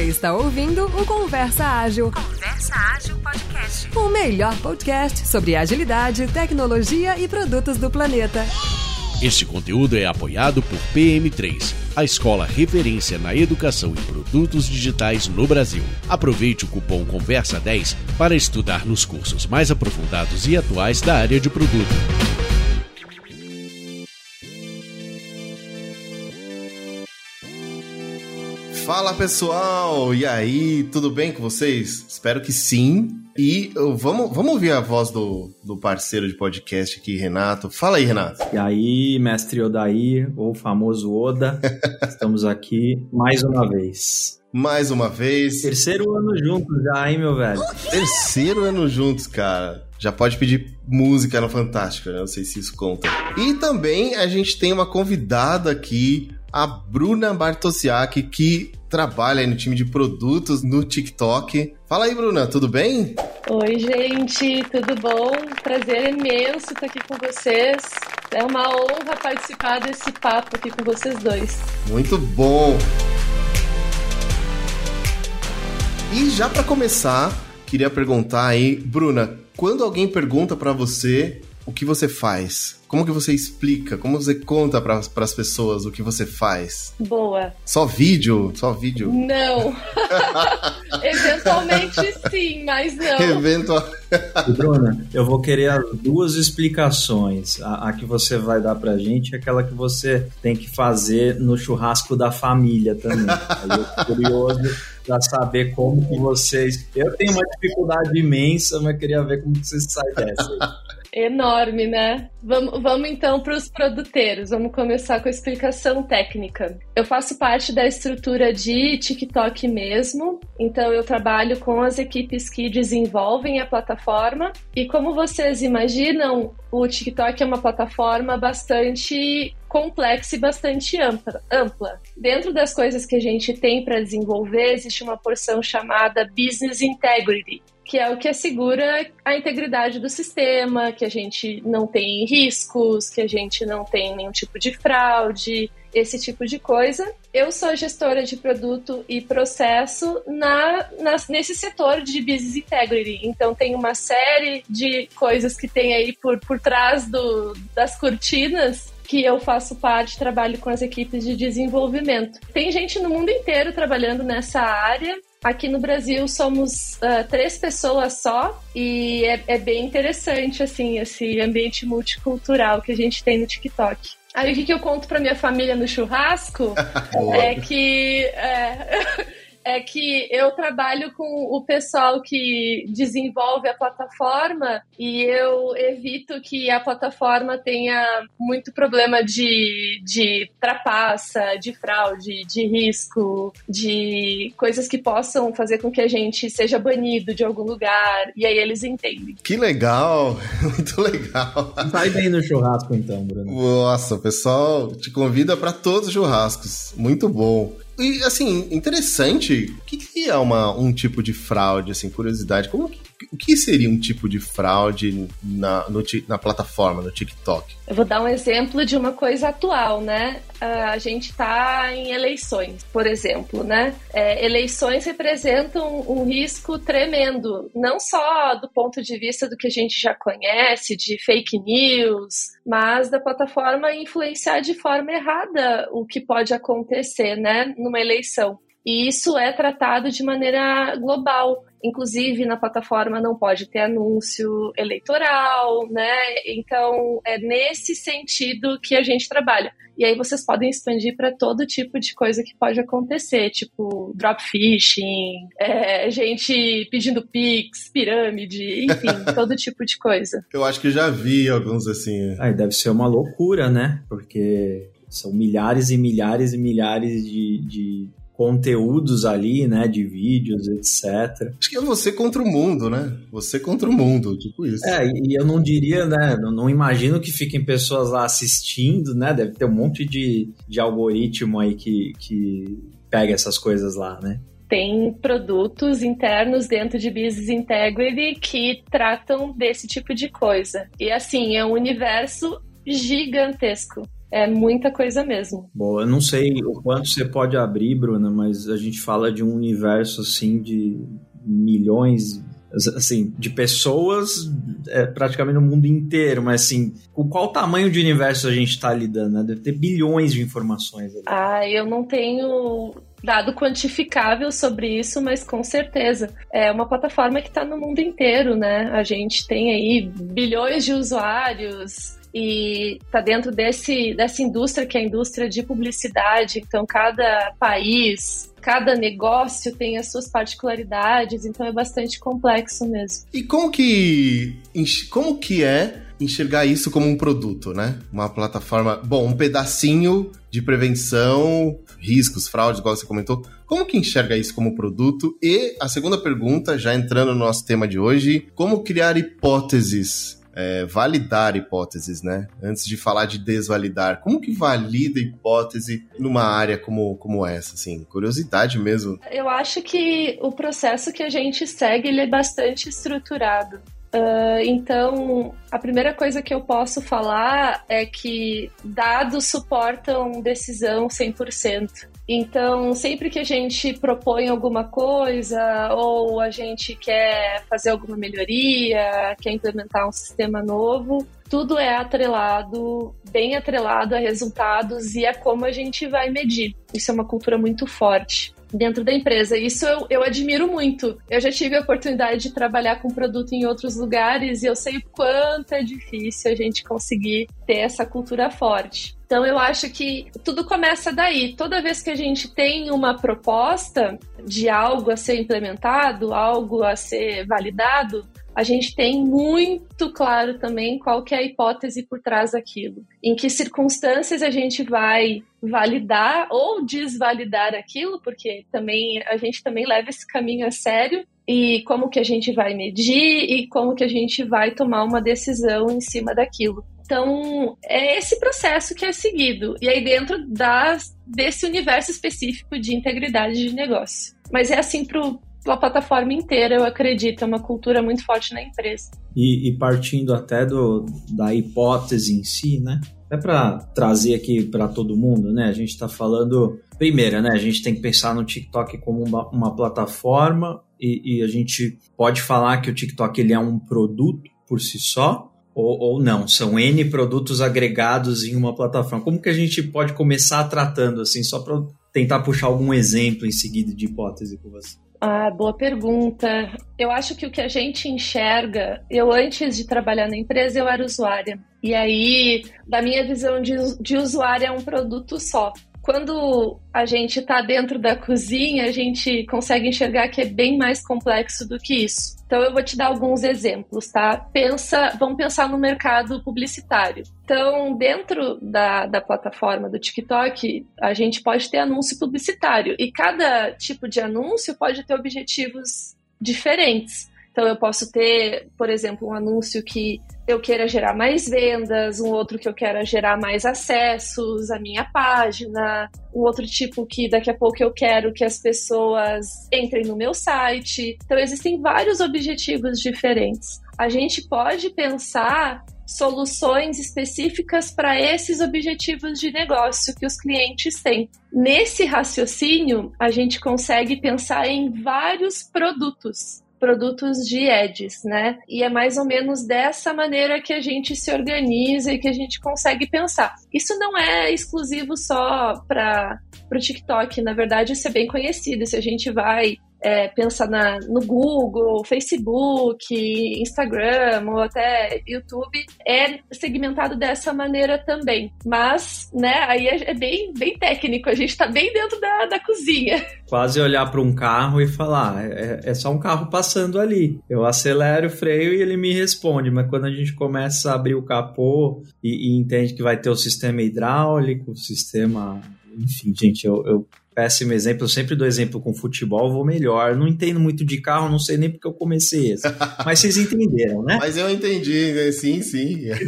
Você está ouvindo o Conversa Ágil. Conversa Ágil Podcast. O melhor podcast sobre agilidade, tecnologia e produtos do planeta. Este conteúdo é apoiado por PM3, a escola referência na educação em produtos digitais no Brasil. Aproveite o cupom Conversa10 para estudar nos cursos mais aprofundados e atuais da área de produto. Fala pessoal, e aí, tudo bem com vocês? Espero que sim. E vamos, vamos ouvir a voz do, do parceiro de podcast aqui, Renato. Fala aí, Renato. E aí, mestre Odair, ou famoso Oda, estamos aqui mais uma vez. Mais uma vez. Terceiro ano juntos já, hein, meu velho? Terceiro ano juntos, cara. Já pode pedir música no Fantástico, né? Não sei se isso conta. E também a gente tem uma convidada aqui, a Bruna Bartosiak, que trabalha aí no time de produtos no TikTok. Fala aí, Bruna, tudo bem? Oi, gente, tudo bom? Prazer imenso estar aqui com vocês. É uma honra participar desse papo aqui com vocês dois. Muito bom. E já para começar, queria perguntar aí, Bruna, quando alguém pergunta para você o que você faz, como que você explica? Como você conta para as pessoas o que você faz? Boa. Só vídeo? Só vídeo? Não. Eventualmente sim, mas não. Eventual... Bruna, eu vou querer as duas explicações. A, a, que você vai dar pra gente é aquela que você tem que fazer no churrasco da família também. Aí eu tô curioso para saber como que vocês. Eu tenho uma dificuldade imensa, mas queria ver como que vocês saem dessa. Enorme, né? Vamos, vamos então para os produteiros. Vamos começar com a explicação técnica. Eu faço parte da estrutura de TikTok mesmo, então eu trabalho com as equipes que desenvolvem a plataforma. E como vocês imaginam, o TikTok é uma plataforma bastante complexa e bastante ampla, ampla. Dentro das coisas que a gente tem para desenvolver, existe uma porção chamada Business Integrity, que é o que assegura a integridade do sistema, que a gente não tem riscos, que a gente não tem nenhum tipo de fraude, esse tipo de coisa. Eu sou gestora de produto e processo na, na, nesse setor de business integrity. Então tem uma série de coisas que tem aí por, por trás do, das cortinas que eu faço parte, trabalho com as equipes de desenvolvimento. Tem gente no mundo inteiro trabalhando nessa área. Aqui no Brasil somos uh, três pessoas só e é, é, bem interessante assim esse ambiente multicultural que a gente tem no TikTok. Aí o que, que eu conto para minha família no churrasco é que é, é que eu trabalho com o pessoal que desenvolve a plataforma e eu evito que a plataforma tenha muito problema de, de trapaça, de fraude, de risco, de coisas que possam fazer com que a gente seja banido de algum lugar. E aí eles entendem. Que legal! Muito legal. Vai bem no churrasco então, Bruno. Nossa, o pessoal te convida para todos os churrascos. Muito bom. E, assim, interessante, o que, que é uma, um tipo de fraude, assim, curiosidade? Como que, o que seria um tipo de fraude na, no, na plataforma, no TikTok? Eu vou dar um exemplo de uma coisa atual, né? a gente está em eleições, por exemplo, né? É, eleições representam um risco tremendo, não só do ponto de vista do que a gente já conhece, de fake news, mas da plataforma influenciar de forma errada o que pode acontecer, né, numa eleição. E isso é tratado de maneira global. Inclusive, na plataforma não pode ter anúncio eleitoral, né? Então, é nesse sentido que a gente trabalha. E aí vocês podem expandir para todo tipo de coisa que pode acontecer, tipo drop phishing, é, gente pedindo pix, pirâmide, enfim, todo tipo de coisa. Eu acho que já vi alguns assim. Aí deve ser uma loucura, né? Porque são milhares e milhares e milhares de, de conteúdos ali, né, de vídeos, etc. Acho que é você contra o mundo, né? Você contra o mundo, tipo isso. É, e eu não diria, né, não, não imagino que fiquem pessoas lá assistindo, né? Deve ter um monte de, de algoritmo aí que, que pega essas coisas lá, né? tem produtos internos dentro de Business Integrity que tratam desse tipo de coisa. E assim, é um universo gigantesco É muita coisa mesmo. Bom, eu não sei o quanto você pode abrir, Bruna, mas a gente fala de um universo assim de milhões assim, de pessoas é, praticamente no mundo inteiro, mas assim, com qual tamanho de universo a gente está lidando? Né? Deve ter bilhões de informações. Ali. Ah, eu não tenho dado quantificável sobre isso, mas com certeza é uma plataforma que está no mundo inteiro, né? A gente tem aí bilhões de usuários, e está dentro desse, dessa indústria que é a indústria de publicidade. Então, cada país, cada negócio tem as suas particularidades, então é bastante complexo mesmo. E como que, como que é enxergar isso como um produto, né? Uma plataforma, bom, um pedacinho de prevenção, riscos, fraudes, igual você comentou. Como que enxerga isso como produto? E a segunda pergunta, já entrando no nosso tema de hoje, como criar hipóteses é, validar hipóteses, né? Antes de falar de desvalidar. Como que valida hipótese numa área como, como essa, assim? Curiosidade mesmo. Eu acho que o processo que a gente segue, ele é bastante estruturado. Uh, então, a primeira coisa que eu posso falar é que dados suportam decisão 100%. Então, sempre que a gente propõe alguma coisa ou a gente quer fazer alguma melhoria, quer implementar um sistema novo, tudo é atrelado, bem atrelado a resultados e é como a gente vai medir. Isso é uma cultura muito forte dentro da empresa. Isso eu, eu admiro muito. Eu já tive a oportunidade de trabalhar com produto em outros lugares e eu sei o quanto é difícil a gente conseguir ter essa cultura forte. Então eu acho que tudo começa daí. Toda vez que a gente tem uma proposta de algo a ser implementado, algo a ser validado, a gente tem muito claro também qual que é a hipótese por trás daquilo. Em que circunstâncias a gente vai validar ou desvalidar aquilo, porque também a gente também leva esse caminho a sério e como que a gente vai medir e como que a gente vai tomar uma decisão em cima daquilo. Então, é esse processo que é seguido. E aí dentro das, desse universo específico de integridade de negócio. Mas é assim para a plataforma inteira, eu acredito. É uma cultura muito forte na empresa. E, e partindo até do, da hipótese em si, né? É para trazer aqui para todo mundo, né? A gente está falando. Primeira, né? A gente tem que pensar no TikTok como uma, uma plataforma e, e, a gente pode falar que o TikTok ele é um produto por si só, ou, ou não, são N produtos agregados em uma plataforma. Como que a gente pode começar tratando assim, só para tentar puxar algum exemplo em seguida de hipótese com você? Ah, boa pergunta. Eu acho que o que a gente enxerga, eu antes de trabalhar na empresa, eu era usuária. E aí, da minha visão de, de usuário, é um produto só. Quando a gente está dentro da cozinha, a gente consegue enxergar que é bem mais complexo do que isso. Então eu vou te dar alguns exemplos, tá? Pensa, vamos pensar no mercado publicitário. Então, dentro da, da plataforma do TikTok, a gente pode ter anúncio publicitário e cada tipo de anúncio pode ter objetivos diferentes. Então, eu posso ter, por exemplo, um anúncio que eu queira gerar mais vendas, um outro que eu queira gerar mais acessos à minha página, um outro tipo que daqui a pouco eu quero que as pessoas entrem no meu site. Então, existem vários objetivos diferentes. A gente pode pensar soluções específicas para esses objetivos de negócio que os clientes têm. Nesse raciocínio, a gente consegue pensar em vários produtos produtos de ads, né? E é mais ou menos dessa maneira que a gente se organiza e que a gente consegue pensar. Isso não é exclusivo só para o TikTok, na verdade, isso é bem conhecido. Se a gente vai é, pensa na, no Google, Facebook, Instagram ou até YouTube, é segmentado dessa maneira também. Mas, né, aí é, é bem, bem técnico, a gente está bem dentro da, da cozinha. Quase olhar para um carro e falar, é, é só um carro passando ali. Eu acelero o freio e ele me responde, mas quando a gente começa a abrir o capô e, e entende que vai ter o sistema hidráulico, o sistema enfim, gente, eu, eu péssimo exemplo, eu sempre dou exemplo com futebol, vou melhor. Não entendo muito de carro, não sei nem porque eu comecei esse. Mas vocês entenderam, né? Mas eu entendi, né? sim, sim.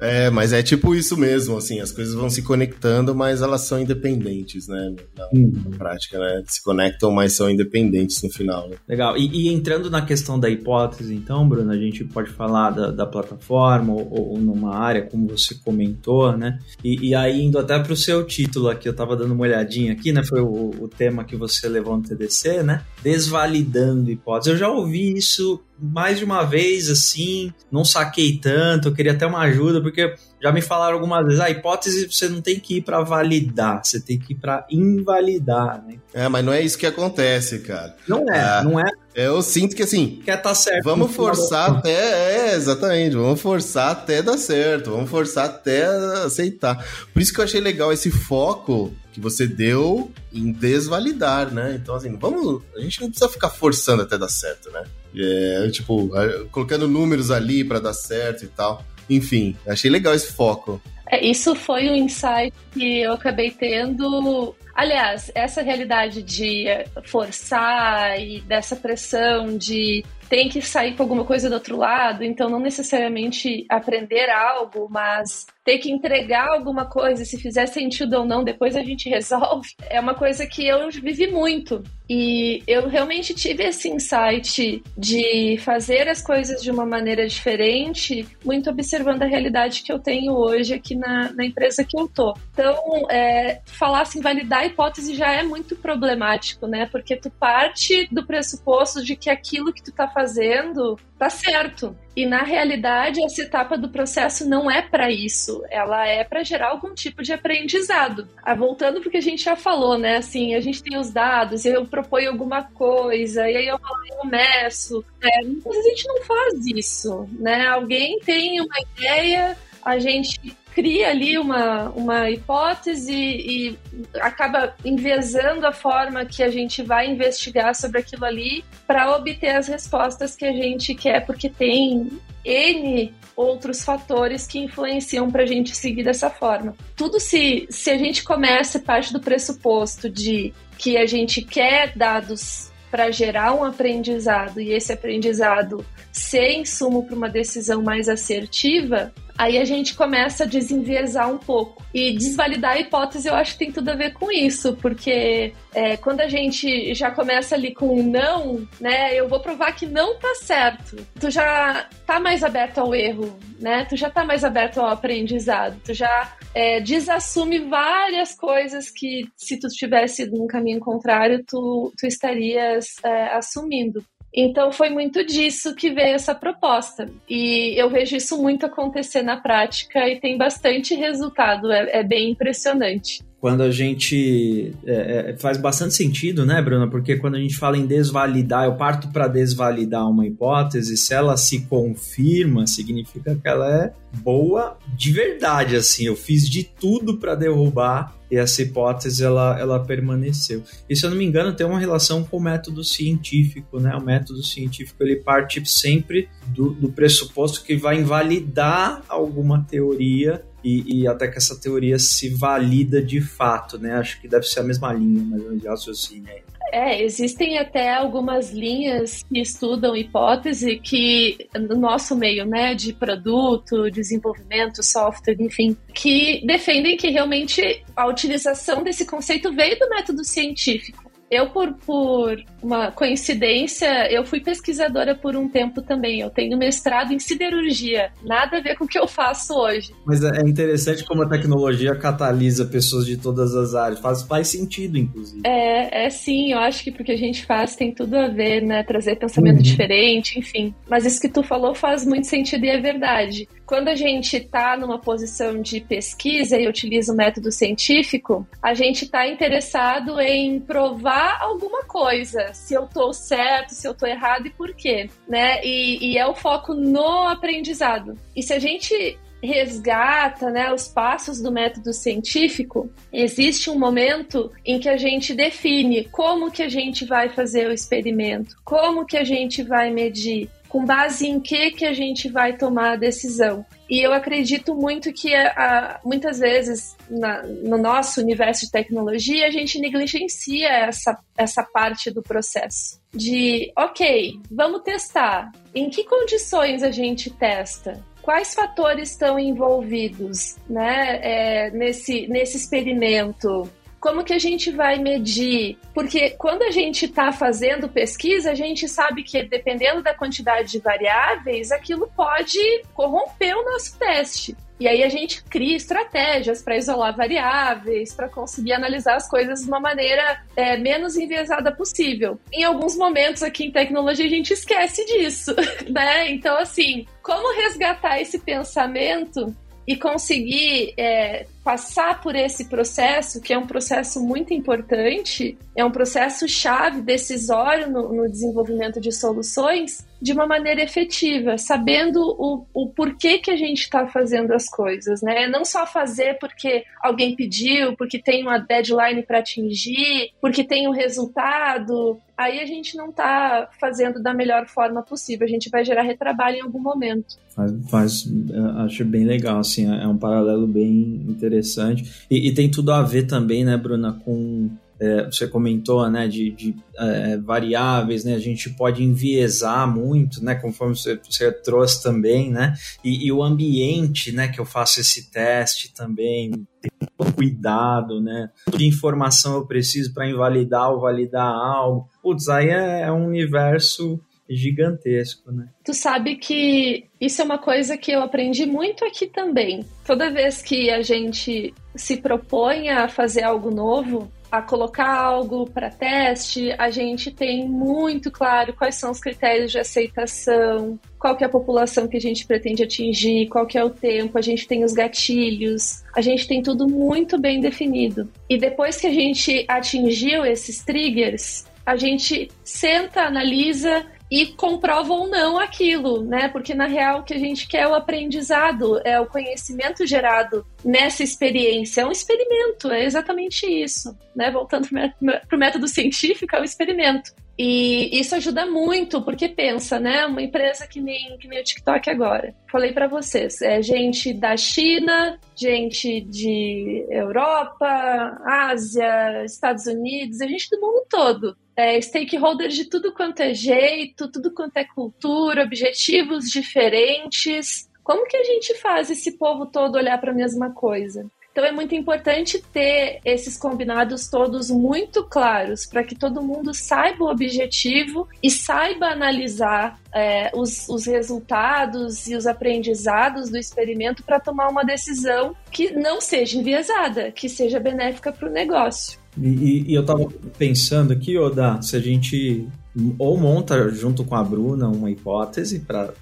É, mas é tipo isso mesmo, assim, as coisas vão se conectando, mas elas são independentes, né? Na, uhum. na prática, né? Se conectam, mas são independentes no final. Né? Legal. E, e, entrando na questão da hipótese, então, Bruno, a gente pode falar da, da plataforma ou, ou, numa área, como você comentou, né? E, e aí, indo até para o seu título aqui, eu estava dando uma olhadinha aqui, né? Foi o, o tema que você levou no TDC, né? Desvalidando hipótese. Eu já ouvi isso mais de uma vez, assim, não saquei tanto, eu queria até uma ajuda, porque já me falaram algumas vezes, a hipótese você não tem que ir para validar, você tem que ir para invalidar, né? É, mas não é isso que acontece, cara. Não é, ah, não é. Eu sinto que assim. Quer tá certo. Vamos forçar até. É, exatamente. Vamos forçar até dar certo. Vamos forçar até aceitar. Por isso que eu achei legal esse foco que você deu em desvalidar, né? Então, assim, vamos. A gente não precisa ficar forçando até dar certo, né? É, tipo, colocando números ali para dar certo e tal. Enfim, achei legal esse foco. É, isso foi um insight que eu acabei tendo. Aliás, essa realidade de forçar e dessa pressão de tem que sair com alguma coisa do outro lado, então não necessariamente aprender algo, mas ter que entregar alguma coisa, se fizer sentido ou não, depois a gente resolve, é uma coisa que eu vivi muito. E eu realmente tive esse insight de fazer as coisas de uma maneira diferente, muito observando a realidade que eu tenho hoje aqui na, na empresa que eu tô. Então, é, falar assim, validar a hipótese já é muito problemático, né? Porque tu parte do pressuposto de que aquilo que tu tá fazendo tá certo. E na realidade, essa etapa do processo não é para isso, ela é para gerar algum tipo de aprendizado. Ah, voltando porque a gente já falou, né? Assim, a gente tem os dados, eu proponho alguma coisa, e aí eu, eu meço. É, a gente não faz isso, né? Alguém tem uma ideia, a gente cria ali uma, uma hipótese e acaba envezando a forma que a gente vai investigar sobre aquilo ali para obter as respostas que a gente quer, porque tem N outros fatores que influenciam para a gente seguir dessa forma. Tudo se, se a gente começa parte do pressuposto de que a gente quer dados para gerar um aprendizado e esse aprendizado ser insumo para uma decisão mais assertiva, aí a gente começa a desenviesar um pouco. E desvalidar a hipótese eu acho que tem tudo a ver com isso, porque é, quando a gente já começa ali com um não, né, eu vou provar que não tá certo. Tu já tá mais aberto ao erro, né? Tu já tá mais aberto ao aprendizado. Tu já é, desassume várias coisas que se tu tivesse num caminho contrário, tu, tu estarias é, assumindo. Então foi muito disso que veio essa proposta. E eu vejo isso muito acontecer na prática e tem bastante resultado, é, é bem impressionante quando a gente é, é, faz bastante sentido, né, Bruna? Porque quando a gente fala em desvalidar, eu parto para desvalidar uma hipótese, se ela se confirma, significa que ela é boa de verdade, assim. Eu fiz de tudo para derrubar e essa hipótese ela, ela permaneceu. E se eu não me engano, tem uma relação com o método científico, né? O método científico ele parte sempre do, do pressuposto que vai invalidar alguma teoria e, e, até que essa teoria se valida de fato, né? Acho que deve ser a mesma linha, mas de raciocínio aí. É, existem até algumas linhas que estudam hipótese que no nosso meio, né, de produto, desenvolvimento, software, enfim, que defendem que realmente a utilização desse conceito veio do método científico. Eu, por, por uma coincidência, eu fui pesquisadora por um tempo também. Eu tenho mestrado em siderurgia. Nada a ver com o que eu faço hoje. Mas é interessante como a tecnologia catalisa pessoas de todas as áreas. Faz, faz sentido, inclusive. É, é sim. Eu acho que porque a gente faz tem tudo a ver, né? Trazer pensamento uhum. diferente, enfim. Mas isso que tu falou faz muito sentido e é verdade quando a gente está numa posição de pesquisa e utiliza o método científico, a gente está interessado em provar alguma coisa, se eu estou certo, se eu estou errado e por quê, né? E, e é o foco no aprendizado. E se a gente resgata né, os passos do método científico, existe um momento em que a gente define como que a gente vai fazer o experimento, como que a gente vai medir, com base em que que a gente vai tomar a decisão. E eu acredito muito que a, a, muitas vezes na, no nosso universo de tecnologia a gente negligencia essa, essa parte do processo. De, ok, vamos testar. Em que condições a gente testa? quais fatores estão envolvidos né, é, nesse, nesse experimento? Como que a gente vai medir? Porque quando a gente está fazendo pesquisa, a gente sabe que dependendo da quantidade de variáveis, aquilo pode corromper o nosso teste. E aí a gente cria estratégias para isolar variáveis, para conseguir analisar as coisas de uma maneira é, menos enviesada possível. Em alguns momentos aqui em tecnologia a gente esquece disso, né? Então, assim, como resgatar esse pensamento e conseguir é, passar por esse processo, que é um processo muito importante, é um processo chave, decisório no, no desenvolvimento de soluções, de uma maneira efetiva, sabendo o, o porquê que a gente está fazendo as coisas, né? Não só fazer porque alguém pediu, porque tem uma deadline para atingir, porque tem um resultado. Aí a gente não está fazendo da melhor forma possível. A gente vai gerar retrabalho em algum momento. Faz, faz acho bem legal, assim, é um paralelo bem interessante. E, e tem tudo a ver também, né, Bruna, com é, você comentou, né, de, de é, variáveis, né, a gente pode enviesar muito, né, conforme você, você trouxe também, né, e, e, o ambiente, né, que eu faço esse teste também, cuidado, né, de informação eu preciso para invalidar ou validar algo, putz, aí é, é um universo gigantesco, né? Tu sabe que isso é uma coisa que eu aprendi muito aqui também. Toda vez que a gente se propõe a fazer algo novo, a colocar algo para teste, a gente tem muito claro quais são os critérios de aceitação, qual que é a população que a gente pretende atingir, qual que é o tempo, a gente tem os gatilhos, a gente tem tudo muito bem definido. E depois que a gente atingiu esses triggers, a gente senta, analisa e comprova ou não aquilo, né? Porque na real o que a gente quer é o aprendizado, é o conhecimento gerado nessa experiência. É um experimento, é exatamente isso, né? Voltando para o método científico, é um experimento. E isso ajuda muito, porque pensa, né? Uma empresa que nem, que nem o TikTok agora. Falei para vocês, é gente da China, gente de Europa, Ásia, Estados Unidos, é gente do mundo todo é, stakeholders de tudo quanto é jeito, tudo quanto é cultura, objetivos diferentes. Como que a gente faz esse povo todo olhar para a mesma coisa? Então é muito importante ter esses combinados todos muito claros para que todo mundo saiba o objetivo e saiba analisar é, os, os resultados e os aprendizados do experimento para tomar uma decisão que não seja enviesada, que seja benéfica para o negócio. E, e eu estava pensando aqui, Oda, se a gente ou monta junto com a Bruna uma hipótese para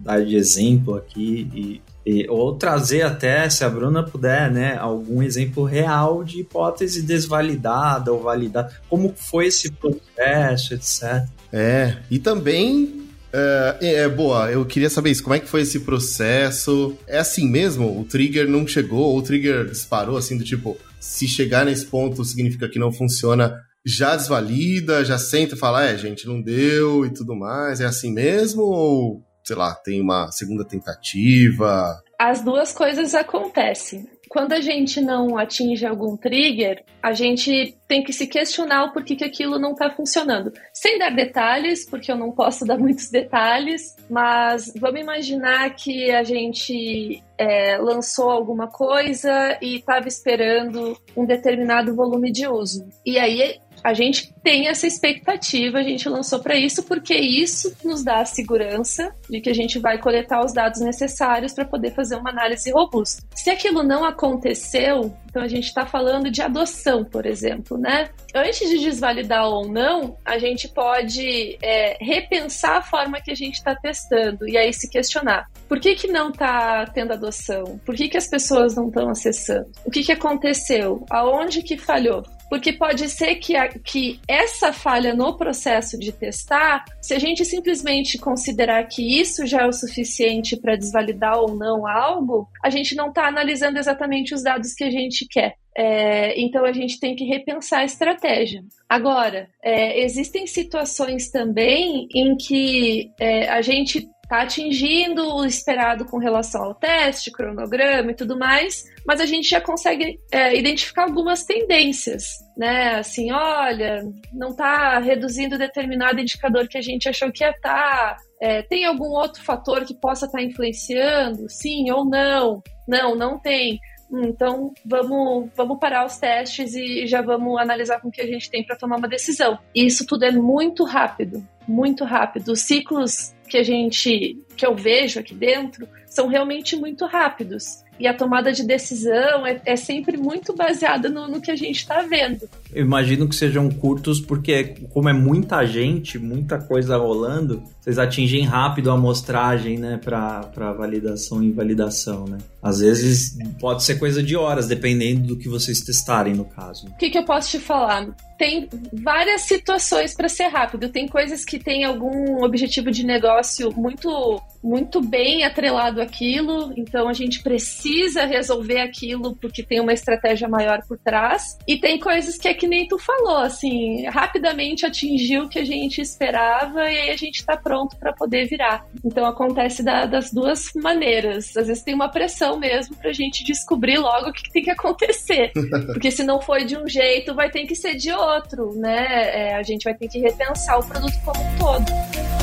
dar de exemplo aqui e, e, ou trazer até, se a Bruna puder, né, algum exemplo real de hipótese desvalidada ou validada, como foi esse processo, etc. É, e também é, é, boa, eu queria saber isso. Como é que foi esse processo? É assim mesmo? O trigger não chegou, ou o trigger disparou assim do tipo, se chegar nesse ponto significa que não funciona, já desvalida, já senta e fala, é, gente, não deu e tudo mais. É assim mesmo? Ou, sei lá, tem uma segunda tentativa? As duas coisas acontecem. Quando a gente não atinge algum trigger, a gente tem que se questionar o porquê que aquilo não está funcionando. Sem dar detalhes, porque eu não posso dar muitos detalhes, mas vamos imaginar que a gente é, lançou alguma coisa e estava esperando um determinado volume de uso. E aí a gente tem essa expectativa, a gente lançou para isso porque isso nos dá a segurança de que a gente vai coletar os dados necessários para poder fazer uma análise robusta. Se aquilo não aconteceu, então a gente está falando de adoção, por exemplo, né? Antes de desvalidar ou não, a gente pode é, repensar a forma que a gente está testando e aí se questionar: por que, que não está tendo adoção? Por que, que as pessoas não estão acessando? O que, que aconteceu? Aonde que falhou? Porque pode ser que, a, que essa falha no processo de testar, se a gente simplesmente considerar que isso já é o suficiente para desvalidar ou não algo, a gente não está analisando exatamente os dados que a gente quer. É, então a gente tem que repensar a estratégia. Agora, é, existem situações também em que é, a gente está atingindo o esperado com relação ao teste, cronograma e tudo mais, mas a gente já consegue é, identificar algumas tendências, né? Assim, olha, não está reduzindo determinado indicador que a gente achou que ia estar, tá, É, tem algum outro fator que possa estar influenciando? Sim ou não? Não, não tem. Hum, então, vamos, vamos parar os testes e já vamos analisar com o que a gente tem para tomar uma decisão. E isso tudo é muito rápido, muito rápido. Os ciclos que a gente, que eu vejo aqui dentro, são realmente muito rápidos e a tomada de decisão é, é sempre muito baseada no, no que a gente está vendo. Eu imagino que sejam curtos porque, como é muita gente, muita coisa rolando, vocês atingem rápido a amostragem, né, para validação e invalidação, né? Às vezes pode ser coisa de horas, dependendo do que vocês testarem, no caso. O que, que eu posso te falar? Tem várias situações para ser rápido. Tem coisas que têm algum objetivo de negócio muito, muito bem atrelado àquilo, então a gente precisa resolver aquilo porque tem uma estratégia maior por trás. E tem coisas que é que nem tu falou, assim, rapidamente atingiu o que a gente esperava e aí a gente está pronto para poder virar. Então acontece da, das duas maneiras. Às vezes tem uma pressão mesmo para a gente descobrir logo o que, que tem que acontecer. Porque se não foi de um jeito, vai ter que ser de outro, né? É, a gente vai ter que repensar o produto como um todo.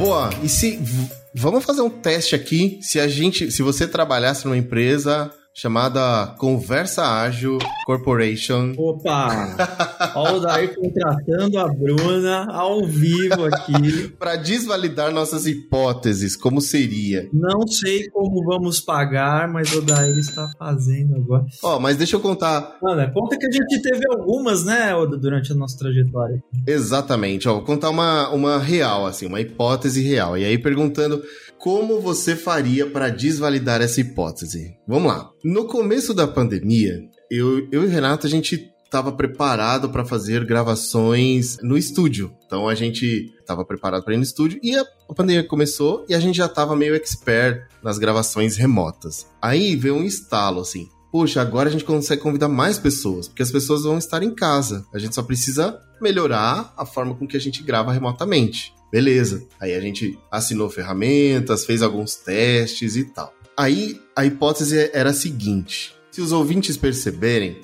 Boa, e se vamos fazer um teste aqui, se a gente, se você trabalhasse numa empresa chamada Conversa Ágil Corporation. Opa! Olha o Daí contratando a Bruna ao vivo aqui. para desvalidar nossas hipóteses, como seria? Não sei como vamos pagar, mas o Daí está fazendo agora. Ó, oh, mas deixa eu contar. Mano, conta que a gente teve algumas, né, durante a nossa trajetória. Exatamente, ó, vou contar uma, uma real, assim, uma hipótese real. E aí perguntando como você faria para desvalidar essa hipótese? Vamos lá. No começo da pandemia, eu, eu e Renato, a gente estava preparado para fazer gravações no estúdio. Então a gente estava preparado para ir no estúdio e a, a, pandemia começou e a gente já estava meio expert nas gravações remotas. Aí veio um estalo assim. Poxa, agora a gente consegue convidar mais pessoas, porque as pessoas vão estar em casa. A gente só precisa melhorar a forma com que a gente grava remotamente. Beleza. Aí a gente assinou ferramentas, fez alguns testes e tal. Aí a hipótese era a seguinte: se os ouvintes perceberem,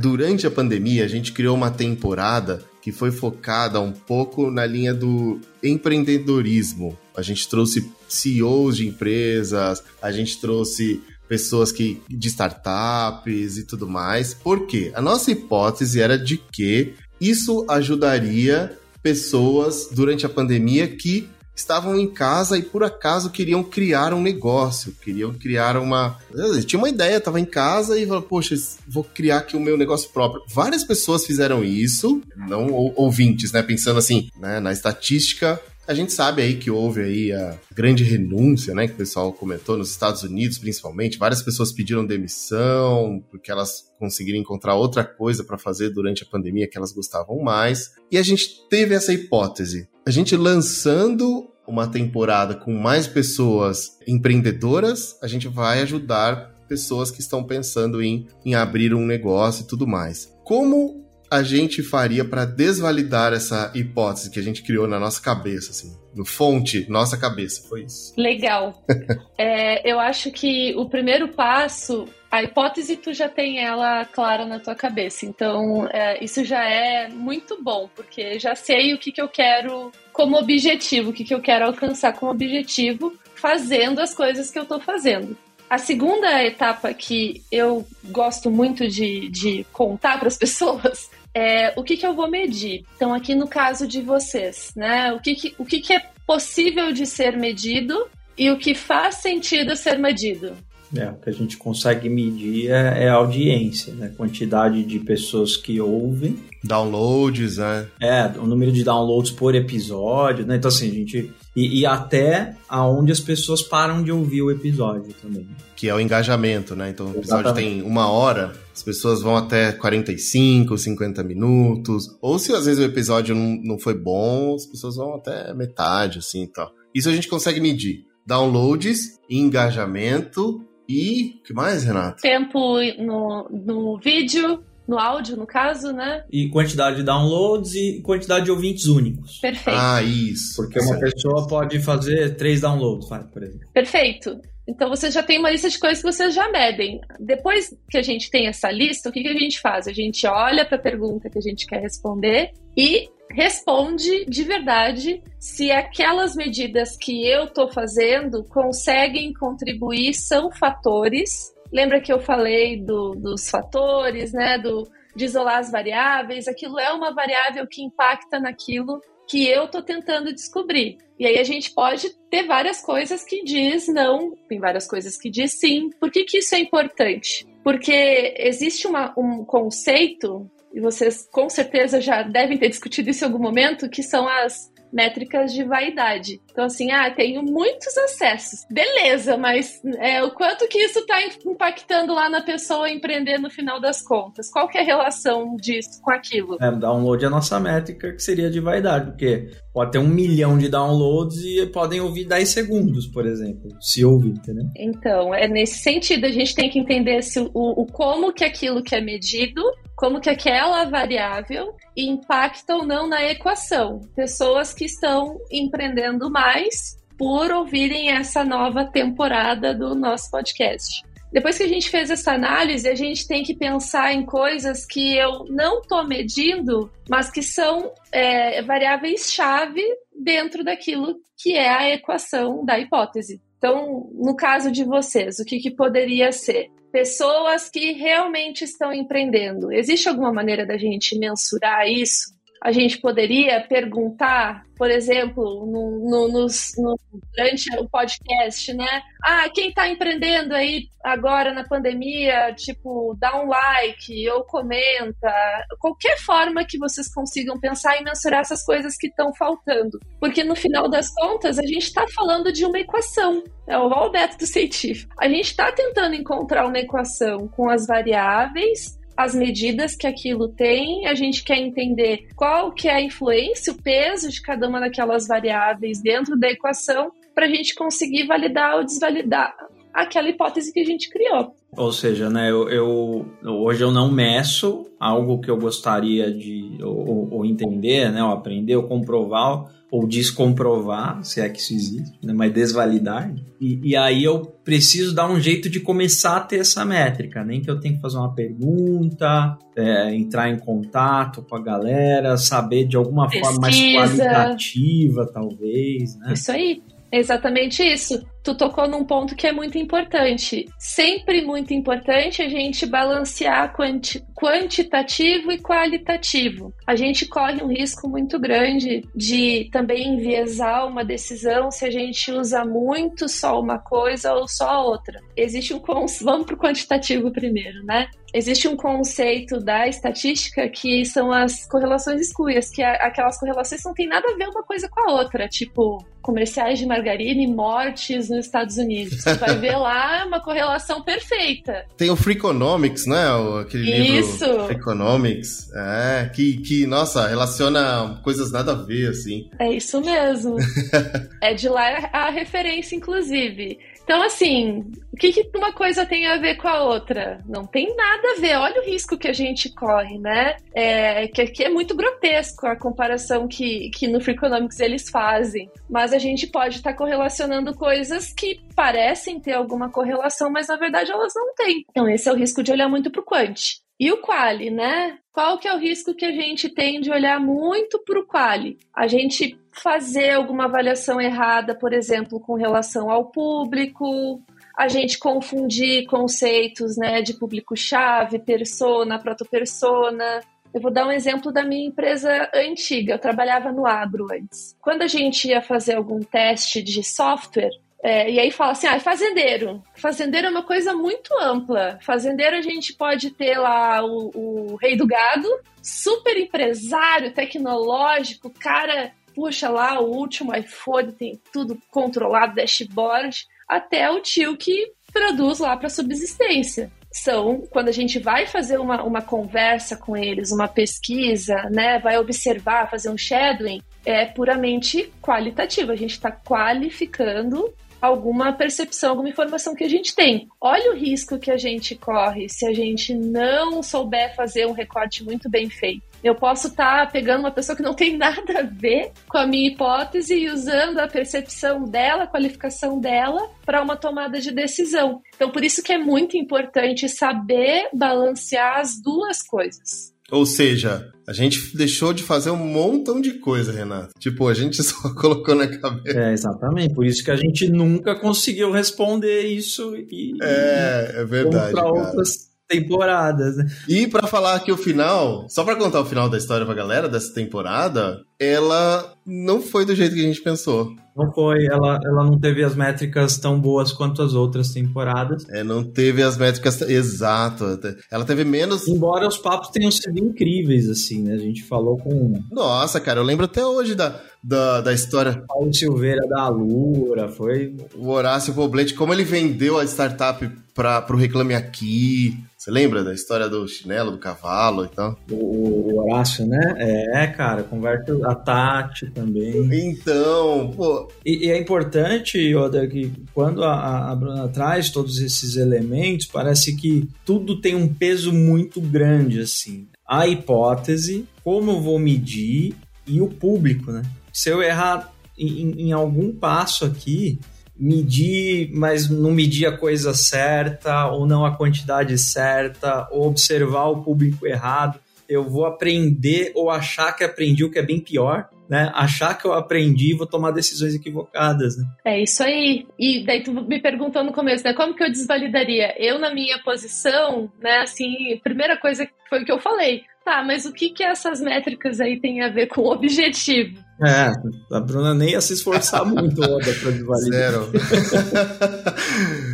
durante a pandemia a gente criou uma temporada que foi focada um pouco na linha do empreendedorismo. A gente trouxe CEOs de empresas, a gente trouxe pessoas que de startups e tudo mais. Por quê? A nossa hipótese era de que isso ajudaria pessoas durante a pandemia que estavam em casa e por acaso queriam criar um negócio, queriam criar uma. Tinha uma ideia, estava em casa e falou, poxa, vou criar aqui o meu negócio próprio. Várias pessoas fizeram isso, não ouvintes, né? Pensando assim, né, na estatística, a gente sabe aí que houve aí a grande renúncia, né, que o pessoal comentou nos Estados Unidos, principalmente. Várias pessoas pediram demissão porque elas conseguiram encontrar outra coisa para fazer durante a pandemia que elas gostavam mais. E a gente teve essa hipótese. A gente lançando uma temporada com mais pessoas empreendedoras, a gente vai ajudar pessoas que estão pensando em, em abrir um negócio e tudo mais. Como a gente faria para desvalidar essa hipótese que a gente criou na nossa cabeça, assim? No fonte, nossa cabeça, foi isso. Legal. é, eu acho que o primeiro passo, a hipótese tu já tem ela clara na tua cabeça. Então, é, isso já é muito bom, porque já sei o que, que eu quero como objetivo, o que, que eu quero alcançar como objetivo, fazendo as coisas que eu estou fazendo. A segunda etapa que eu gosto muito de, de contar para as pessoas é, o que, que eu vou medir? Então, aqui no caso de vocês, né? O que, que, o que, que é possível de ser medido e o que faz sentido ser medido? É, o que a gente consegue medir é, é a audiência, né? Quantidade de pessoas que ouvem. Downloads, né? É, o número de downloads por episódio, né? Então, assim, a gente e, e, até aonde as pessoas param de ouvir o episódio também. Que é o engajamento, né? Então o episódio Exatamente. tem uma hora, as pessoas vão até 45, 50 minutos. Ou se às vezes o episódio não, não foi bom, as pessoas vão até metade, assim e tal. Isso a gente consegue medir. Downloads, engajamento e. O que mais, Renato? Tempo no, no vídeo, no áudio, no caso, né? E quantidade de downloads e quantidade de ouvintes únicos. Perfeito. Ah, isso. Porque uma pessoa pode fazer três downloads, por exemplo. Perfeito. Então você já tem uma lista de coisas que vocês já medem. Depois que a gente tem essa lista, o que, que a gente faz? A gente olha para a pergunta que a gente quer responder e responde de verdade se aquelas medidas que eu estou fazendo conseguem contribuir, são fatores. Lembra que eu falei do, dos fatores, né? Do, de isolar as variáveis, aquilo é uma variável que impacta naquilo que eu estou tentando descobrir. E aí a gente pode ter várias coisas que diz não, tem várias coisas que diz sim. Por que, que isso é importante? Porque existe uma, um conceito, e vocês com certeza já devem ter discutido isso em algum momento, que são as métricas de vaidade. Então, assim, ah, tenho muitos acessos. Beleza, mas é, o quanto que isso está impactando lá na pessoa empreender no final das contas? Qual que é a relação disso com aquilo? É, download é a nossa métrica, que seria de vaidade, porque pode ter um milhão de downloads e podem ouvir 10 segundos, por exemplo, se ouvir, entendeu? Então, é nesse sentido, a gente tem que entender se o, o como que aquilo que é medido como que aquela variável impacta ou não na equação. Pessoas que estão empreendendo mais por ouvirem essa nova temporada do nosso podcast. Depois que a gente fez essa análise, a gente tem que pensar em coisas que eu não estou medindo, mas que são é, variáveis-chave dentro daquilo que é a equação da hipótese. Então, no caso de vocês, o que, que poderia ser? Pessoas que realmente estão empreendendo. Existe alguma maneira da gente mensurar isso? A gente poderia perguntar por exemplo, no, no, no, durante o podcast, né? Ah, quem está empreendendo aí agora na pandemia, tipo, dá um like ou comenta, qualquer forma que vocês consigam pensar e mensurar essas coisas que estão faltando. Porque no final das contas, a gente está falando de uma equação. É o Alberto do científico. A gente está tentando encontrar uma equação com as variáveis as medidas que aquilo tem, a gente quer entender qual que é a influência, o peso de cada uma daquelas variáveis dentro da equação para a gente conseguir validar ou desvalidar aquela hipótese que a gente criou. Ou seja, né, eu, eu hoje eu não meço algo que eu gostaria de ou, ou entender, né, ou aprender, ou comprovar ou descomprovar, se é que isso existe, né? mas desvalidar. E, e, aí eu preciso dar um jeito de começar a ter essa métrica, nem que eu tenha que fazer uma pergunta, é, entrar em contato com a galera, saber de alguma Pesquisa. forma mais qualitativa, talvez. Né? Isso aí. Exatamente isso. Tu tocou num ponto que é muito importante. Sempre muito importante a gente balancear quanti quantitativo e qualitativo. A gente corre um risco muito grande de também enviesar uma decisão se a gente usa muito só uma coisa ou só outra. Existe um vamos para o quantitativo primeiro, né? Existe um conceito da estatística que são as correlações escuras, que é aquelas correlações que não tem nada a ver uma coisa com a outra, tipo comerciais de margarina e mortes nos Estados Unidos. Você vai ver lá uma correlação perfeita. Tem o Freakonomics, né? Aquele Isso. livro Freakonomics, é, que, que, nossa, relaciona coisas nada a ver, assim. É isso mesmo. é de lá a referência, inclusive. Então, assim, o que, que, uma coisa tem a ver com a outra? Não tem nada a ver. Olha o risco que a gente corre, né? É, que aqui é muito grotesco a comparação que, que no Freakonomics eles fazem. Mas a gente pode estar tá correlacionando coisas que parecem ter alguma correlação, mas na verdade elas não têm. Então, esse é o risco de olhar muito para o quant. E o quali, né? Qual que é o risco que a gente tem de olhar muito para o quali? A gente fazer alguma avaliação errada, por exemplo, com relação ao público, a gente confundir conceitos né, de público-chave, persona, proto-persona. Eu vou dar um exemplo da minha empresa antiga. Eu trabalhava no agro antes. Quando a gente ia fazer algum teste de software, é, e aí fala assim, ah, é fazendeiro. Fazendeiro é uma coisa muito ampla. Fazendeiro a gente pode ter lá o, o rei do gado, super empresário, tecnológico, cara puxa lá o último iPhone, tem tudo controlado, dashboard, até o tio que produz lá para subsistência. São, quando a gente vai fazer uma, uma conversa com eles, uma pesquisa, né, vai observar, fazer um shadowing, é puramente qualitativo. A gente está qualificando alguma percepção, alguma informação que a gente tem. Olha o risco que a gente corre se a gente não souber fazer um recorte muito bem feito. Eu posso estar tá pegando uma pessoa que não tem nada a ver com a minha hipótese e usando a percepção dela, a qualificação dela, para uma tomada de decisão. Então, por isso que é muito importante saber balancear as duas coisas. Ou seja, a gente deixou de fazer um montão de coisa, Renato. Tipo, a gente só colocou na cabeça. É, exatamente. Por isso que a gente nunca conseguiu responder isso e. É, é verdade. Para outras temporadas. Né? E para falar aqui o final, só para contar o final da história pra galera dessa temporada, ela não foi do jeito que a gente pensou. Não foi, ela, ela não teve as métricas tão boas quanto as outras temporadas. É, não teve as métricas. Exato. Ela teve menos. Embora os papos tenham sido incríveis, assim, né? A gente falou com. Nossa, cara, eu lembro até hoje da, da, da história. Paulo Silveira da Alura, foi. O Horácio Poblete, como ele vendeu a startup para o Reclame Aqui. Você lembra da história do chinelo, do cavalo e tal? O, o Horácio, né? É, cara, conversa a Tati também. Então, pô. E, e é importante, Yoda, que quando a, a Bruna traz todos esses elementos, parece que tudo tem um peso muito grande, assim. A hipótese, como eu vou medir e o público, né? Se eu errar em, em algum passo aqui, medir, mas não medir a coisa certa, ou não a quantidade certa, ou observar o público errado. Eu vou aprender ou achar que aprendi o que é bem pior, né? Achar que eu aprendi e vou tomar decisões equivocadas, né? É isso aí. E daí tu me perguntou no começo, né? Como que eu desvalidaria? Eu, na minha posição, né? Assim, primeira coisa foi o que eu falei. Tá, mas o que que essas métricas aí têm a ver com o objetivo? É, a Bruna nem ia se esforçar muito Oda pra desvalidar. Zero.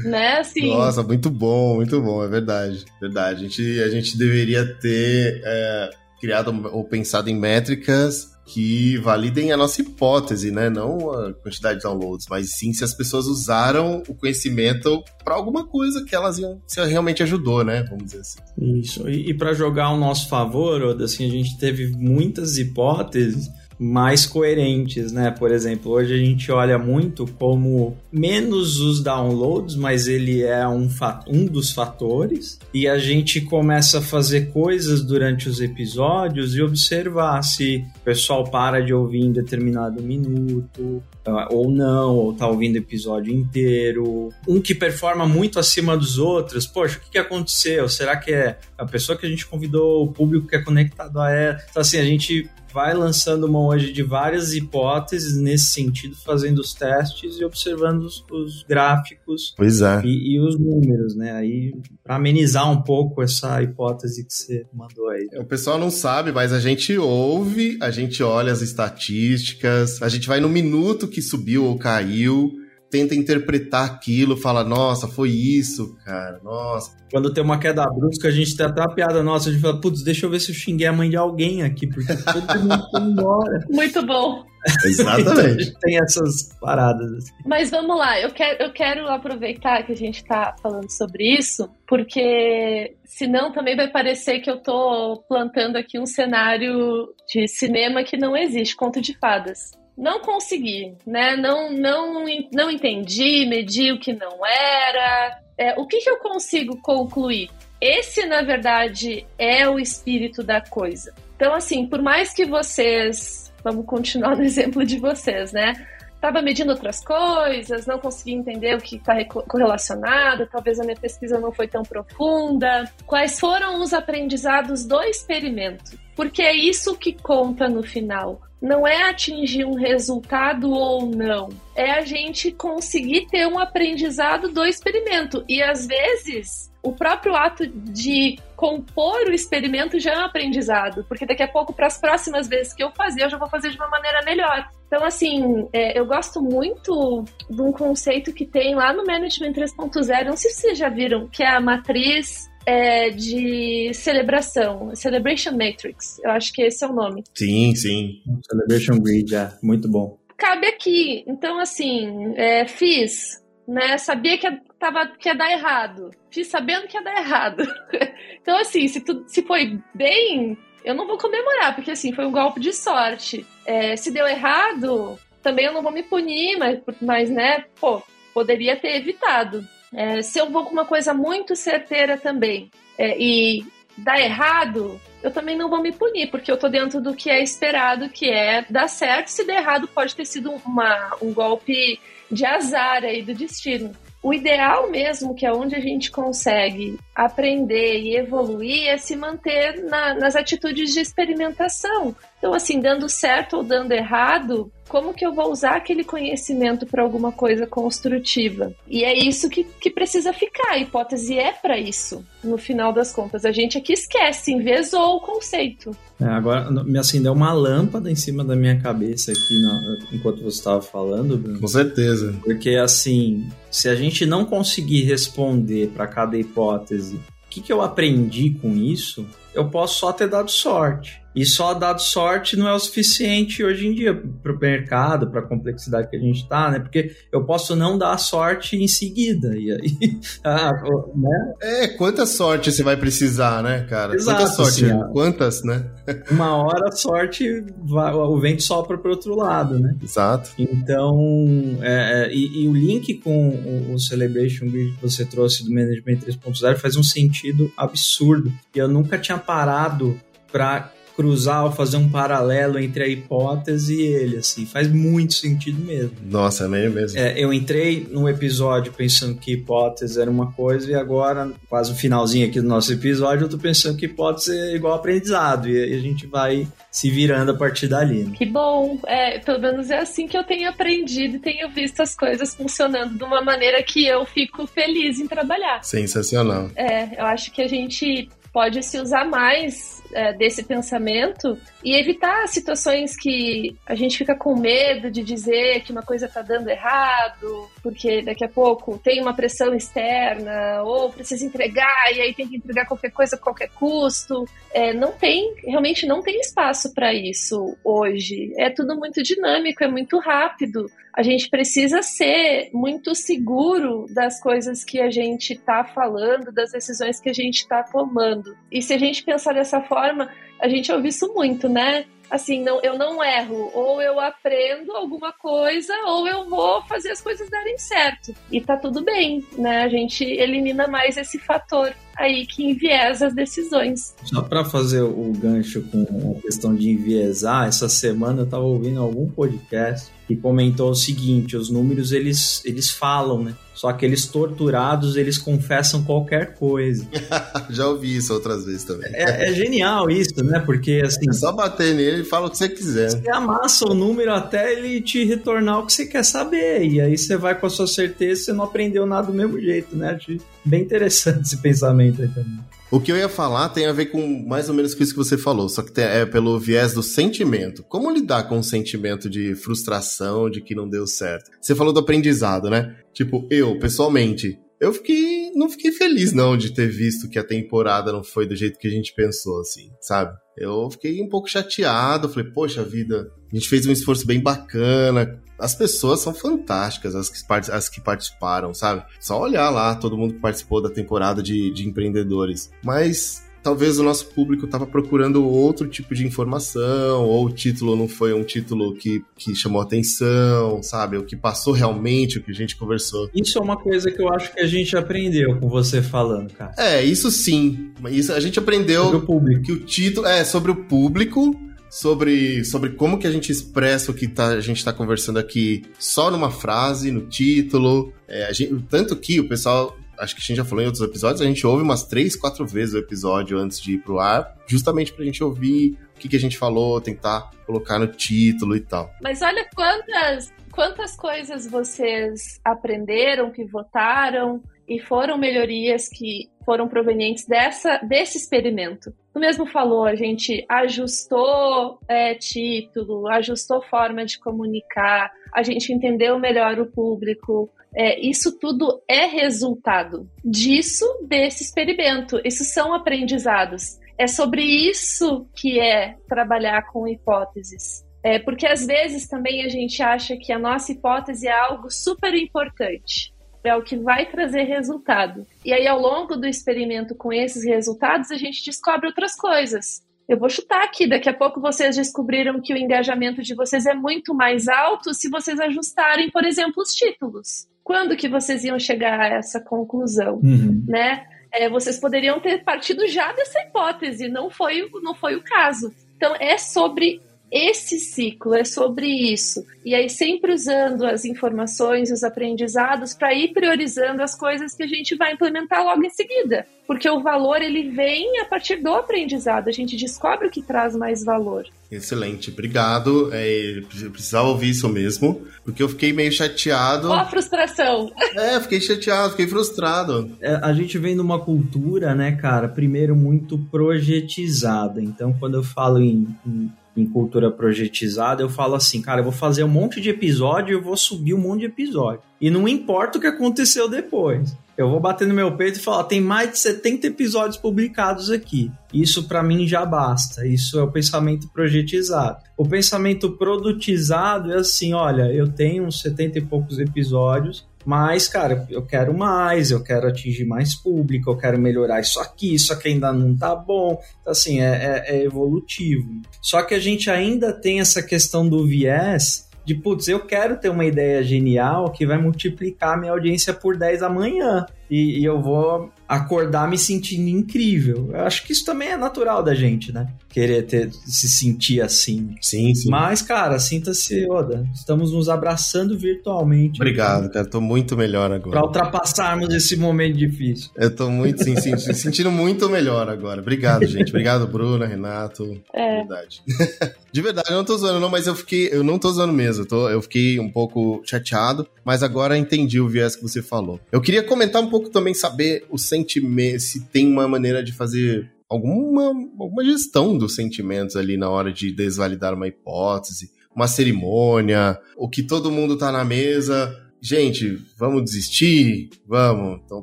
né, assim. Nossa, muito bom, muito bom, é verdade. Verdade. A gente, a gente deveria ter é, criado ou pensado em métricas que validem a nossa hipótese, né? Não a quantidade de downloads, mas sim se as pessoas usaram o conhecimento para alguma coisa que elas iam, se realmente ajudou, né? Vamos dizer assim. Isso. E, e para jogar ao nosso favor, assim, a gente teve muitas hipóteses mais coerentes, né? Por exemplo, hoje a gente olha muito como menos os downloads, mas ele é um, um dos fatores, e a gente começa a fazer coisas durante os episódios e observar se o pessoal para de ouvir em determinado minuto, ah, ou não, ou tá ouvindo o episódio inteiro. Um que performa muito acima dos outros, poxa, o que, que aconteceu? Será que é a pessoa que a gente convidou, o público que é conectado a ela? Então, assim, a gente vai lançando mão hoje de várias hipóteses nesse sentido, fazendo os testes e observando os, os gráficos pois é. e, e, os números, né? Aí, para amenizar um pouco essa hipótese que você mandou aí. O pessoal não sabe, mas a gente ouve, a gente olha as estatísticas, a gente vai no minuto que subiu ou caiu tenta interpretar aquilo, fala, nossa, foi isso, cara, nossa. Quando tem uma queda brusca, a gente tem até a piada nossa, a gente fala, putz, deixa eu ver se eu xinguei a mãe de alguém aqui, porque todo mundo foi embora. Muito bom. Exatamente. então, tem essas paradas. Assim. Mas vamos lá, eu quero, eu quero aproveitar que a gente está falando sobre isso, porque senão também vai parecer que eu tô plantando aqui um cenário de cinema que não existe, conto de fadas não consegui, né? Não, não, não entendi, medi o que não era. É, o que, que eu consigo concluir? Esse, na verdade, é o espírito da coisa. Então, assim, por mais que vocês. Vamos continuar no exemplo de vocês, né? Estava medindo outras coisas, não consegui entender o que está correlacionado, talvez a minha pesquisa não foi tão profunda. Quais foram os aprendizados do experimento? Porque é isso que conta no final não é atingir um resultado ou não, é a gente conseguir ter um aprendizado do experimento. E às vezes, o próprio ato de compor o experimento já é um aprendizado, porque daqui a pouco, para as próximas vezes que eu fazer, eu já vou fazer de uma maneira melhor. Então, assim, é, eu gosto muito de um conceito que tem lá no Management 3.0, não sei se vocês já viram, que é a matriz é, de celebração, Celebration Matrix. Eu acho que esse é o nome. Sim, sim. Celebration Grid, é muito bom. Cabe aqui. Então, assim, é, fiz, né? Sabia que, tava, que ia dar errado. Fiz sabendo que ia dar errado. então, assim, se, tu, se foi bem, eu não vou comemorar, porque, assim, foi um golpe de sorte. É, se deu errado, também eu não vou me punir, mas, mas né, pô, poderia ter evitado. É, se eu vou com uma coisa muito certeira também é, e dá errado, eu também não vou me punir, porque eu tô dentro do que é esperado, que é dar certo. Se der errado, pode ter sido uma, um golpe de azar aí do destino. O ideal mesmo, que é onde a gente consegue aprender e evoluir, é se manter na, nas atitudes de experimentação. Então, assim, dando certo ou dando errado, como que eu vou usar aquele conhecimento para alguma coisa construtiva? E é isso que, que precisa ficar. A hipótese é para isso, no final das contas. A gente aqui esquece, envezou o conceito. É, agora me acendeu uma lâmpada em cima da minha cabeça aqui na, enquanto você estava falando, Bruno. Com certeza. Porque, assim, se a gente não conseguir responder para cada hipótese o que, que eu aprendi com isso, eu posso só ter dado sorte. E só dado sorte não é o suficiente hoje em dia para o mercado, para a complexidade que a gente está, né? Porque eu posso não dar sorte em seguida. E aí, ah, né? É, quanta sorte você vai precisar, né, cara? Exato, quanta sorte? Assim, Quantas, né? Uma hora a sorte, vai, o vento sopra para o outro lado, né? Exato. Então, é, é, e, e, o link com o, o Celebration Grid que você trouxe do Management 3.0 faz um sentido absurdo. E eu nunca tinha parado para cruzar ou fazer um paralelo entre a hipótese e ele, assim, faz muito sentido mesmo. Nossa, é meio mesmo. É, eu entrei num episódio pensando que hipótese era uma coisa e agora, quase o finalzinho aqui do nosso episódio, eu tô pensando que hipótese é igual aprendizado e a gente vai se virando a partir dali. Né? Que bom, é, pelo menos é assim que eu tenho aprendido e tenho visto as coisas funcionando de uma maneira que eu fico feliz em trabalhar. Sensacional. É, eu acho que a gente pode se usar mais é, desse pensamento e evitar situações que a gente fica com medo de dizer que uma coisa está dando errado, porque daqui a pouco tem uma pressão externa, ou precisa entregar e aí tem que entregar qualquer coisa a qualquer custo. É, não tem, realmente não tem espaço para isso hoje. É tudo muito dinâmico, é muito rápido a gente precisa ser muito seguro das coisas que a gente está falando, das decisões que a gente está tomando. E se a gente pensar dessa forma, forma a gente ouve isso muito, né? Assim, não, eu não erro, ou eu aprendo alguma coisa, ou eu vou fazer as coisas darem certo. E tá tudo bem, né? A gente elimina mais esse fator aí que enviesa as decisões. Só para fazer o gancho com a questão de enviesar, essa semana eu estava ouvindo algum podcast que comentou o seguinte: os números eles, eles falam, né? Só que eles torturados, eles confessam qualquer coisa. Já ouvi isso outras vezes também. É, é, genial isso, né? Porque assim. É só bater nele e fala o que você quiser. Você amassa o número até ele te retornar o que você quer saber. E aí você vai com a sua certeza você não aprendeu nada do mesmo jeito, né? Bem interessante esse pensamento aí também. O que eu ia falar tem a ver com mais ou menos com isso que você falou, só que tem, é pelo viés do sentimento. Como lidar com o sentimento de frustração, de que não deu certo? Você falou do aprendizado, né? Tipo, eu, pessoalmente, eu fiquei. Não fiquei feliz, não, de ter visto que a temporada não foi do jeito que a gente pensou, assim, sabe? Eu fiquei um pouco chateado, falei, poxa vida, a gente fez um esforço bem bacana, as pessoas são fantásticas, as que, as que participaram, sabe? Só olhar lá todo mundo que participou da temporada de, de empreendedores. Mas talvez o nosso público estava procurando outro tipo de informação, ou o título não foi um título que, que chamou atenção, sabe? O que passou realmente, o que a gente conversou. Isso é uma coisa que eu acho que a gente aprendeu com você falando, cara. É, isso sim. Isso a gente aprendeu sobre o público. que o título é sobre o público sobre, sobre como que a gente expressa o que tá, a gente está conversando aqui só numa frase, no título. É, gente, tanto que o pessoal, acho que a gente já falou em outros episódios, a gente ouve umas três, quatro vezes o episódio antes de ir pro ar, justamente pra gente ouvir o que, que a gente falou, tentar colocar no título e tal. Mas olha quantas, quantas coisas vocês aprenderam, que votaram, e foram melhorias que foram provenientes dessa, desse experimento. Tu mesmo falou, a gente ajustou é, título, ajustou forma de comunicar, a gente entendeu melhor o público. É, isso tudo é resultado disso, desse experimento. Esses são aprendizados. É sobre isso que é trabalhar com hipóteses. É, porque às vezes também a gente acha que a nossa hipótese é algo super importante é o que vai trazer resultado. E aí, ao longo do experimento com esses resultados, a gente descobre outras coisas. Eu vou chutar aqui, daqui a pouco vocês descobriram que o engajamento de vocês é muito mais alto se vocês ajustarem, por exemplo, os títulos. Quando que vocês iam chegar a essa conclusão, Uhum. né? É, vocês poderiam ter partido já dessa hipótese, não foi, não foi o caso. Então é sobre esse ciclo, é sobre isso. E aí sempre usando as informações, os aprendizados para ir priorizando as coisas que a gente vai implementar logo em seguida. Porque o valor ele vem a partir do aprendizado, a gente descobre o que traz mais valor. Excelente, obrigado. É, eu precisava ouvir isso mesmo, porque eu fiquei meio chateado. Ó a frustração. É, fiquei chateado, fiquei frustrado. É, a gente vem numa cultura, né, cara, primeiro muito projetizada. Então, quando eu falo em, em, em cultura projetizada, eu falo assim, cara, eu vou fazer um monte de episódio eu vou subir um monte de episódio. E não importa o que aconteceu depois. Eu vou bater no meu peito e falar, tem mais de 70 episódios publicados aqui. Isso para mim já basta. Isso é o pensamento projetizado. O pensamento produtizado é assim, olha, eu tenho uns 70 e poucos episódios, mas, cara, eu quero mais, eu quero atingir mais público, eu quero melhorar isso aqui, isso aqui ainda não tá bom. Então, assim, é, é, é evolutivo. Só que a gente ainda tem essa questão do viés de, putz, eu quero ter uma ideia genial que vai multiplicar minha audiência por 10 amanhã. E, e, eu vou acordar me sentindo incrível. Eu acho que isso também é natural da gente, né? Querer ter, se sentir assim. Sim, sim. Mas, cara, sinta-se, Oda. Estamos nos abraçando virtualmente. Obrigado, cara. Tô muito melhor agora. Pra ultrapassarmos esse momento difícil. Eu tô muito, sim, sim, me sentindo muito melhor agora. Obrigado, gente. Obrigado, Bruna, Renato. É. Verdade. De verdade, eu não tô zoando, não, mas eu fiquei. Eu não tô zoando mesmo. Eu, tô, eu fiquei um pouco chateado, mas agora entendi o viés que você falou. Eu queria comentar um pouco também, saber o sentimento, se tem uma maneira de fazer alguma, alguma gestão dos sentimentos ali na hora de desvalidar uma hipótese, uma cerimônia, o que todo mundo tá na mesa. Gente, vamos desistir? Vamos. Então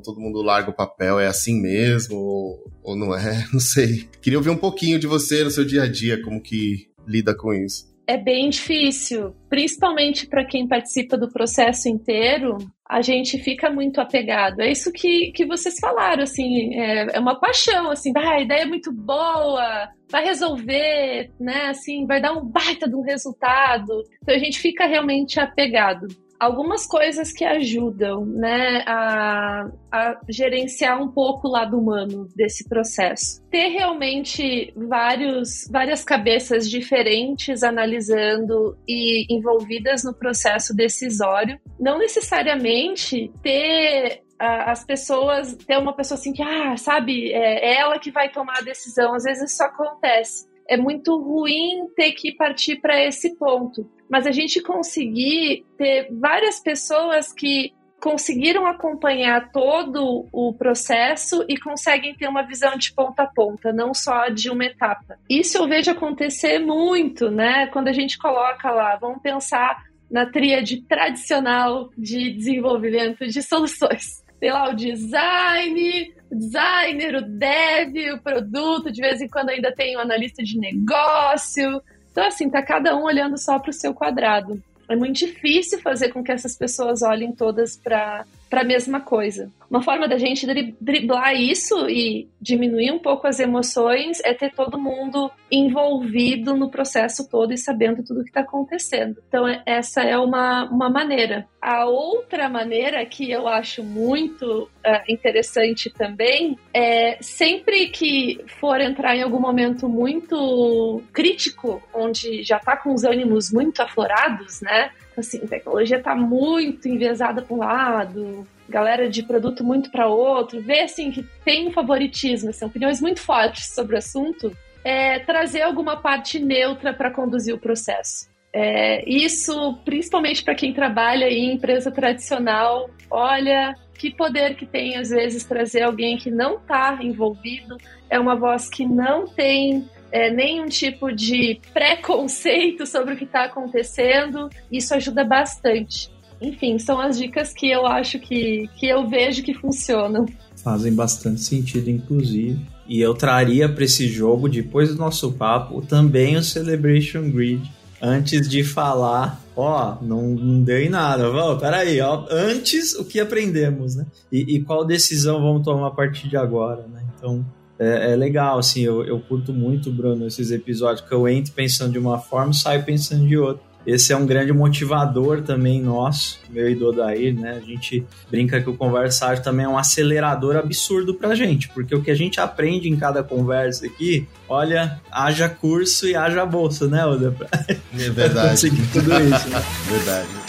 todo mundo larga o papel, é assim mesmo? Ou, ou não é? Não sei. Queria ouvir um pouquinho de você no seu dia a dia, como que lida com isso. É bem difícil, principalmente para quem participa do processo inteiro. A gente fica muito apegado. É isso que, que vocês falaram, assim, é, é uma paixão, assim, ah, a ideia é muito boa, vai resolver, né, assim, vai dar um baita de um resultado. Então a gente fica realmente apegado algumas coisas que ajudam né, a, a, gerenciar um pouco o lado humano desse processo. Ter realmente vários, várias cabeças diferentes analisando e envolvidas no processo decisório. Não necessariamente ter as pessoas, ter uma pessoa assim que, ah, sabe, é ela que vai tomar a decisão. Às vezes isso acontece é muito ruim ter que partir para esse ponto. Mas a gente conseguir ter várias pessoas que conseguiram acompanhar todo o processo e conseguem ter uma visão de ponta a ponta, não só de uma etapa. Isso eu vejo acontecer muito, né? Quando a gente coloca lá, vamos pensar na tríade tradicional de desenvolvimento de soluções. Sei lá, o design, o designer, o dev, o produto, de vez em quando ainda tem o analista de negócio. Então, assim, tá cada um olhando só para o seu quadrado. É muito difícil fazer com que essas pessoas olhem todas para a mesma coisa. Uma forma da gente driblar isso e diminuir um pouco as emoções é ter todo mundo envolvido no processo todo e sabendo tudo o que está acontecendo. Então, essa é uma, uma maneira. A outra maneira que eu acho muito uh, interessante também é sempre que for entrar em algum momento muito crítico, onde já está com os ânimos muito aflorados, né? Assim, tecnologia está muito enviesada para um lado, galera de produto muito para outro, ver assim que tem um favoritismo, são assim, opiniões muito fortes sobre o assunto, é, trazer alguma parte neutra para conduzir o processo. É, isso, principalmente para quem trabalha em empresa tradicional, olha que poder que tem às vezes trazer alguém que não está envolvido, é uma voz que não tem é, nenhum tipo de preconceito sobre o que está acontecendo. Isso ajuda bastante. Enfim, são as dicas que eu acho que, que eu vejo que funcionam. Fazem bastante sentido, inclusive. E eu traria para esse jogo, depois do nosso papo, também o Celebration Grid. Antes de falar, ó, não, não deu em nada. Vamos, peraí, ó. Antes, o que aprendemos, né? E, e qual decisão vamos tomar a partir de agora, né? Então, é, é, legal, assim, eu, eu curto muito, Bruno, esses episódios que eu entro pensando de uma forma e saio pensando de outra. esse é um grande motivador também nosso, meu e do Odair, né? A gente brinca que o Conversar também é um acelerador absurdo pra gente, porque o que a gente aprende em cada conversa aqui, olha, haja curso e haja bolsa, né, Oda? É verdade. tudo isso, né? verdade.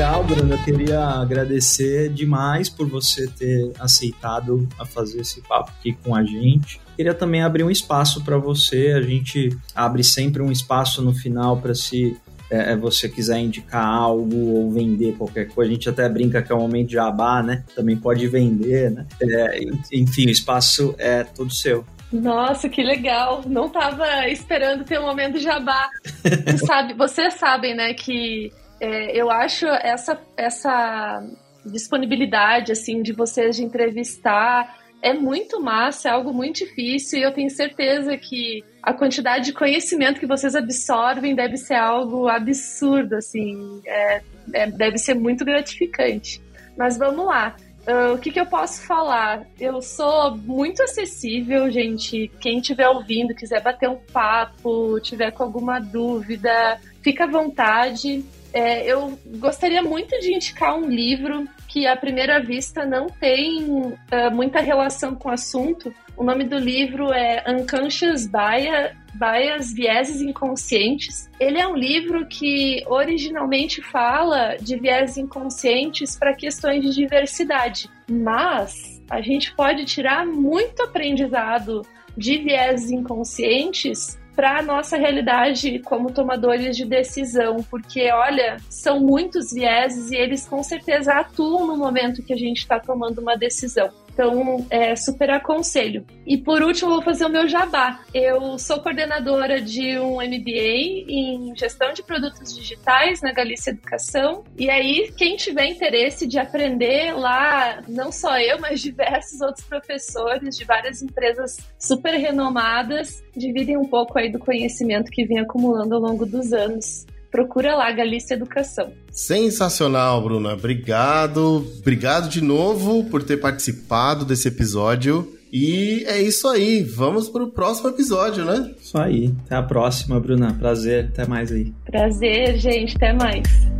Legal, Bruno. Eu queria agradecer demais por você ter aceitado a fazer esse papo aqui com a gente. Queria também abrir um espaço para você. A gente abre sempre um espaço no final para se é, é, você quiser indicar algo ou vender qualquer coisa. A gente até brinca que é um momento de jabá, né? Também pode vender, né? É, enfim, o espaço é todo seu. Nossa, que legal! Não estava esperando ter um momento de jabá. sabe, vocês sabem, né, que é, eu acho essa, essa disponibilidade assim de vocês de entrevistar é muito massa, é algo muito difícil e eu tenho certeza que a quantidade de conhecimento que vocês absorvem deve ser algo absurdo, assim, é, é, deve ser muito gratificante. Mas vamos lá. Uh, o que, que eu posso falar? Eu sou muito acessível, gente. Quem estiver ouvindo, quiser bater um papo, tiver com alguma dúvida, fica à vontade. É, eu gostaria muito de indicar um livro que, à primeira vista, não tem uh, muita relação com o assunto. O nome do livro é Unconscious Bias, Bias Vieses Inconscientes. Ele é um livro que originalmente fala de vieses inconscientes para questões de diversidade, mas a gente pode tirar muito aprendizado de vieses inconscientes para a nossa realidade como tomadores de decisão, porque olha, são muitos vieses e eles com certeza atuam no momento que a gente está tomando uma decisão. Então, é, super aconselho. E por último, vou fazer o meu jabá. Eu sou coordenadora de um MBA em gestão de produtos digitais na Galícia Educação. E aí, quem tiver interesse de aprender lá, não só eu, mas diversos outros professores de várias empresas super renomadas, dividem um pouco aí do conhecimento que vem acumulando ao longo dos anos procura lá Galícia Educação. Sensacional, Bruna. Obrigado. Obrigado de novo por ter participado desse episódio. E é isso aí. Vamos para o próximo episódio, né? Isso aí. Até a próxima, Bruna. Prazer. Até mais aí. Prazer, gente. Até mais.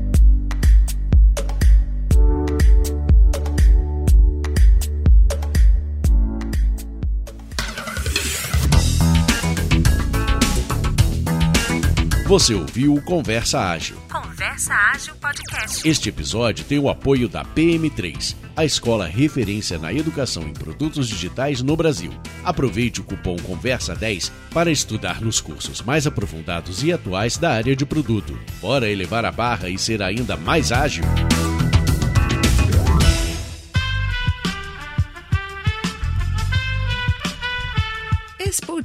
Você ouviu o Conversa Ágil. Conversa Ágil Podcast. Este episódio tem o apoio da PM3, a escola referência na educação em produtos digitais no Brasil. Aproveite o cupom Conversa 10 para estudar nos cursos mais aprofundados e atuais da área de produto. Bora elevar a barra e ser ainda mais ágil.